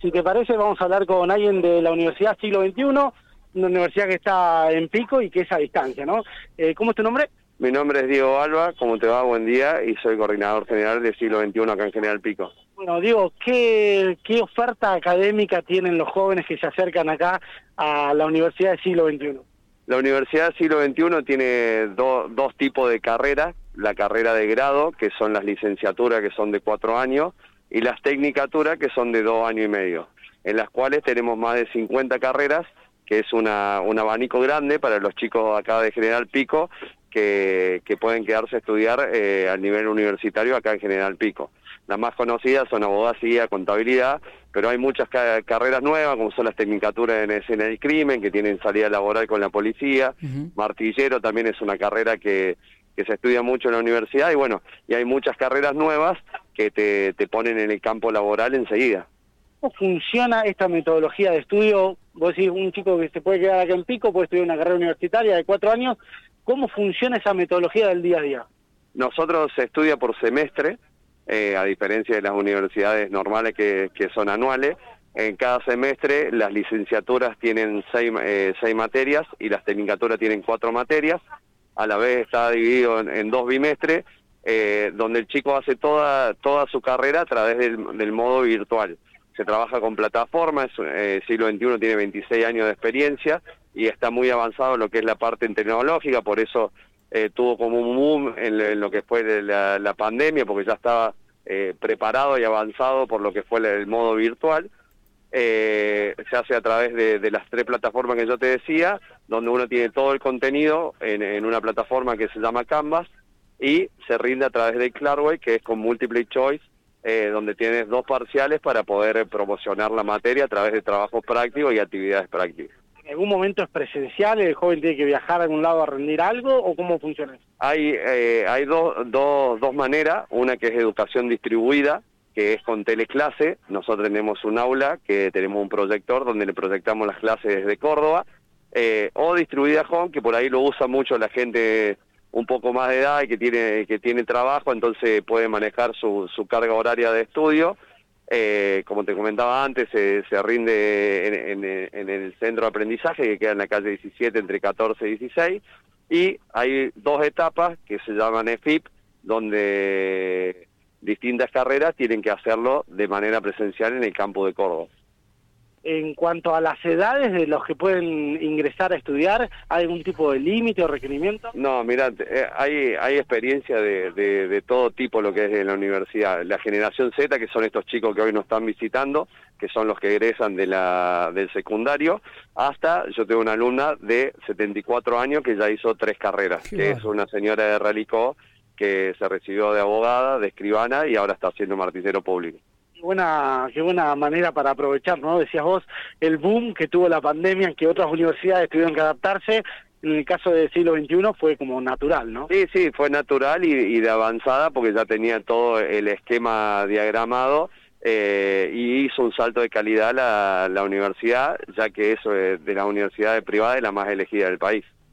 Si te parece, vamos a hablar con alguien de la Universidad Siglo XXI, una universidad que está en pico y que es a distancia, ¿no? Eh, ¿Cómo es tu nombre? Mi nombre es Diego Alba, ¿cómo te va? Buen día y soy coordinador general de Siglo XXI acá en General Pico. Bueno, Diego, ¿qué, ¿qué oferta académica tienen los jóvenes que se acercan acá a la Universidad de Siglo XXI? La Universidad Siglo XXI tiene dos tipos de carreras, la carrera de grado, que son las licenciaturas que son de cuatro años, y las tecnicaturas que son de dos años y medio, en las cuales tenemos más de 50 carreras, que es una, un abanico grande para los chicos acá de General Pico, que, que pueden quedarse a estudiar eh, a nivel universitario acá en General Pico. Las más conocidas son abogacía, contabilidad, pero hay muchas carreras nuevas, como son las tecnicaturas en escena del crimen, que tienen salida laboral con la policía. Martillero también es una carrera que, que se estudia mucho en la universidad y bueno, y hay muchas carreras nuevas que te, te ponen en el campo laboral enseguida. ¿Cómo funciona esta metodología de estudio? Vos decís, un chico que se puede quedar acá en Pico, puede estudiar una carrera universitaria de cuatro años. ¿Cómo funciona esa metodología del día a día? Nosotros se estudia por semestre, eh, a diferencia de las universidades normales que, que, son anuales. En cada semestre las licenciaturas tienen seis, eh, seis materias y las tecnicaturas tienen cuatro materias. A la vez está dividido en, dos bimestres, eh, donde el chico hace toda, toda su carrera a través del, modo virtual. Se trabaja con plataformas, eh, siglo XXI tiene 26 años de experiencia y está muy avanzado en lo que es la parte tecnológica, por eso eh, tuvo como un boom en, lo que fue la, la, pandemia, porque ya estaba eh, preparado y avanzado por lo que fue el, modo virtual. Eh, se hace a través de, las tres plataformas que yo te decía, donde uno tiene todo el contenido en, una plataforma que se llama Canvas y se rinde a través de Clarway, que es con multiple choice, eh, donde tienes dos parciales para poder promocionar la materia a través de trabajos prácticos y actividades prácticas. ¿En algún momento es presencial? ¿El joven tiene que viajar a algún lado a rendir algo o cómo funciona eso? Hay, eh, hay dos, dos, dos maneras, una que es educación distribuida, que es con teleclase. Nosotros tenemos un aula que tenemos un proyector donde le proyectamos las clases desde Córdoba, eh, o distribuida home, que por ahí lo usa mucho la gente un poco más de edad y que tiene, que tiene trabajo, entonces puede manejar su, su carga horaria de estudio. Eh, como te comentaba antes, se, rinde en, el centro de aprendizaje que queda en la calle 17 entre 14 y 16 y hay dos etapas que se llaman EFIP donde distintas carreras tienen que hacerlo de manera presencial en el campo de Córdoba en cuanto a las edades de los que pueden ingresar a estudiar, ¿hay algún tipo de límite o requerimiento? No, mira, eh, hay, hay experiencia de, de, todo tipo lo que es en la universidad. La generación Z, que son estos chicos que hoy nos están visitando, que son los que egresan de la, del secundario, hasta yo tengo una alumna de 74 años que ya hizo tres carreras, que es una señora de Relicó que se recibió de abogada, de escribana y ahora está haciendo martillero público buena, qué buena manera para aprovechar, ¿no? Decías vos, el boom que tuvo la pandemia, en que otras universidades tuvieron que adaptarse, en el caso del siglo XXI fue como natural, ¿no? Sí, sí, fue natural y, de avanzada porque ya tenía todo el esquema diagramado eh, y hizo un salto de calidad la, la universidad, ya que eso de, de la universidad privada es la más elegida del país.